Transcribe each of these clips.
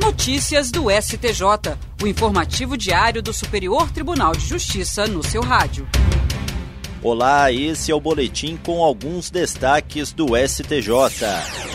Notícias do STJ, o informativo diário do Superior Tribunal de Justiça no seu rádio. Olá, esse é o boletim com alguns destaques do STJ.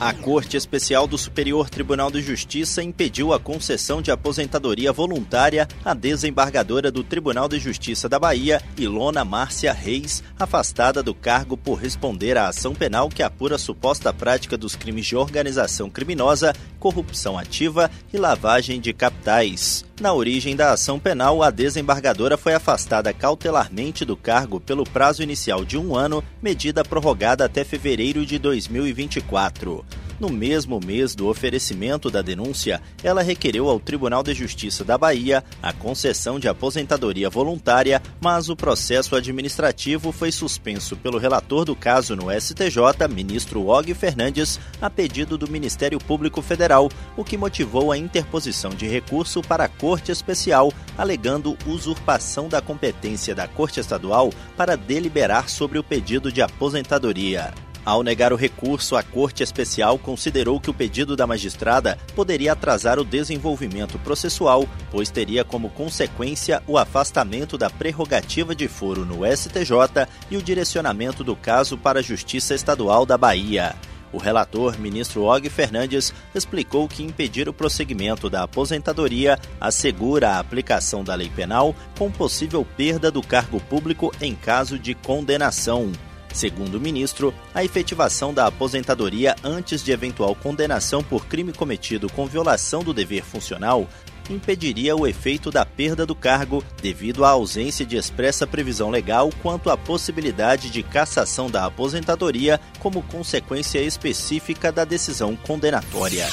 A Corte Especial do Superior Tribunal de Justiça impediu a concessão de aposentadoria voluntária à desembargadora do Tribunal de Justiça da Bahia, Ilona Márcia Reis, afastada do cargo por responder à ação penal que apura a suposta prática dos crimes de organização criminosa, corrupção ativa e lavagem de capitais. Na origem da ação penal, a desembargadora foi afastada cautelarmente do cargo pelo prazo inicial de um ano, medida prorrogada até fevereiro de 2024. No mesmo mês do oferecimento da denúncia, ela requereu ao Tribunal de Justiça da Bahia a concessão de aposentadoria voluntária, mas o processo administrativo foi suspenso pelo relator do caso no STJ, ministro Og Fernandes, a pedido do Ministério Público Federal, o que motivou a interposição de recurso para a Corte Especial, alegando usurpação da competência da Corte Estadual para deliberar sobre o pedido de aposentadoria. Ao negar o recurso, a Corte Especial considerou que o pedido da magistrada poderia atrasar o desenvolvimento processual, pois teria como consequência o afastamento da prerrogativa de foro no STJ e o direcionamento do caso para a Justiça Estadual da Bahia. O relator, ministro Og Fernandes, explicou que impedir o prosseguimento da aposentadoria assegura a aplicação da lei penal com possível perda do cargo público em caso de condenação. Segundo o ministro, a efetivação da aposentadoria antes de eventual condenação por crime cometido com violação do dever funcional impediria o efeito da perda do cargo devido à ausência de expressa previsão legal quanto à possibilidade de cassação da aposentadoria como consequência específica da decisão condenatória.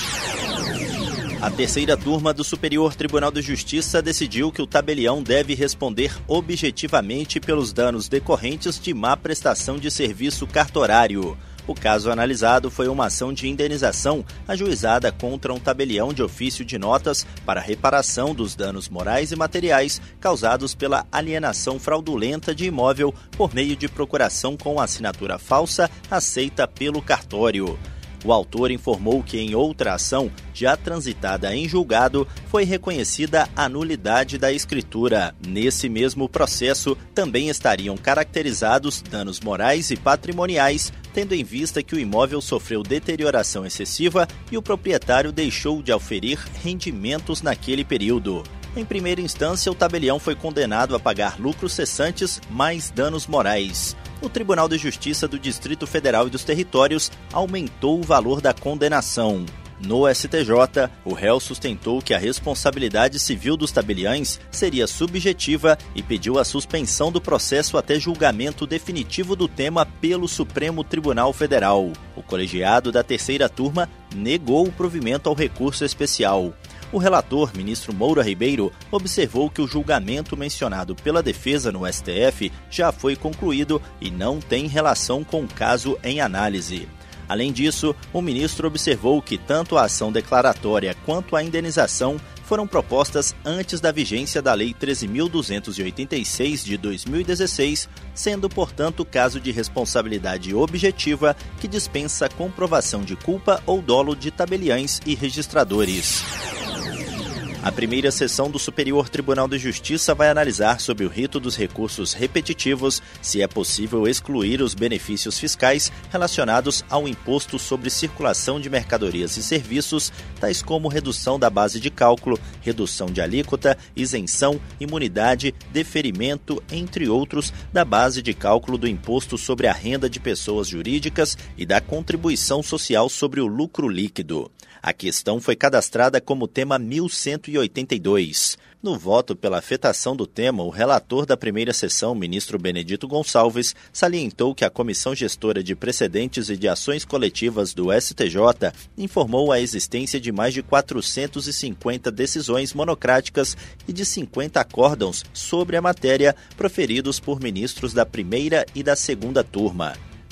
A terceira turma do Superior Tribunal de Justiça decidiu que o tabelião deve responder objetivamente pelos danos decorrentes de má prestação de serviço cartorário. O caso analisado foi uma ação de indenização ajuizada contra um tabelião de ofício de notas para reparação dos danos morais e materiais causados pela alienação fraudulenta de imóvel por meio de procuração com assinatura falsa aceita pelo cartório. O autor informou que em outra ação, já transitada em julgado, foi reconhecida a nulidade da escritura. Nesse mesmo processo, também estariam caracterizados danos morais e patrimoniais, tendo em vista que o imóvel sofreu deterioração excessiva e o proprietário deixou de oferir rendimentos naquele período. Em primeira instância, o tabelião foi condenado a pagar lucros cessantes mais danos morais o Tribunal de Justiça do Distrito Federal e dos Territórios aumentou o valor da condenação. No STJ, o réu sustentou que a responsabilidade civil dos tabeliães seria subjetiva e pediu a suspensão do processo até julgamento definitivo do tema pelo Supremo Tribunal Federal. O colegiado da terceira turma negou o provimento ao recurso especial. O relator, ministro Moura Ribeiro, observou que o julgamento mencionado pela defesa no STF já foi concluído e não tem relação com o caso em análise. Além disso, o ministro observou que tanto a ação declaratória quanto a indenização foram propostas antes da vigência da Lei 13.286 de 2016, sendo, portanto, caso de responsabilidade objetiva que dispensa comprovação de culpa ou dolo de tabeliães e registradores. A primeira sessão do Superior Tribunal de Justiça vai analisar sobre o rito dos recursos repetitivos se é possível excluir os benefícios fiscais relacionados ao imposto sobre circulação de mercadorias e serviços, tais como redução da base de cálculo, redução de alíquota, isenção, imunidade, deferimento, entre outros, da base de cálculo do imposto sobre a renda de pessoas jurídicas e da contribuição social sobre o lucro líquido. A questão foi cadastrada como tema 1182. No voto pela afetação do tema, o relator da primeira sessão, ministro Benedito Gonçalves, salientou que a Comissão Gestora de Precedentes e de Ações Coletivas do STJ informou a existência de mais de 450 decisões monocráticas e de 50 acórdãos sobre a matéria proferidos por ministros da primeira e da segunda turma.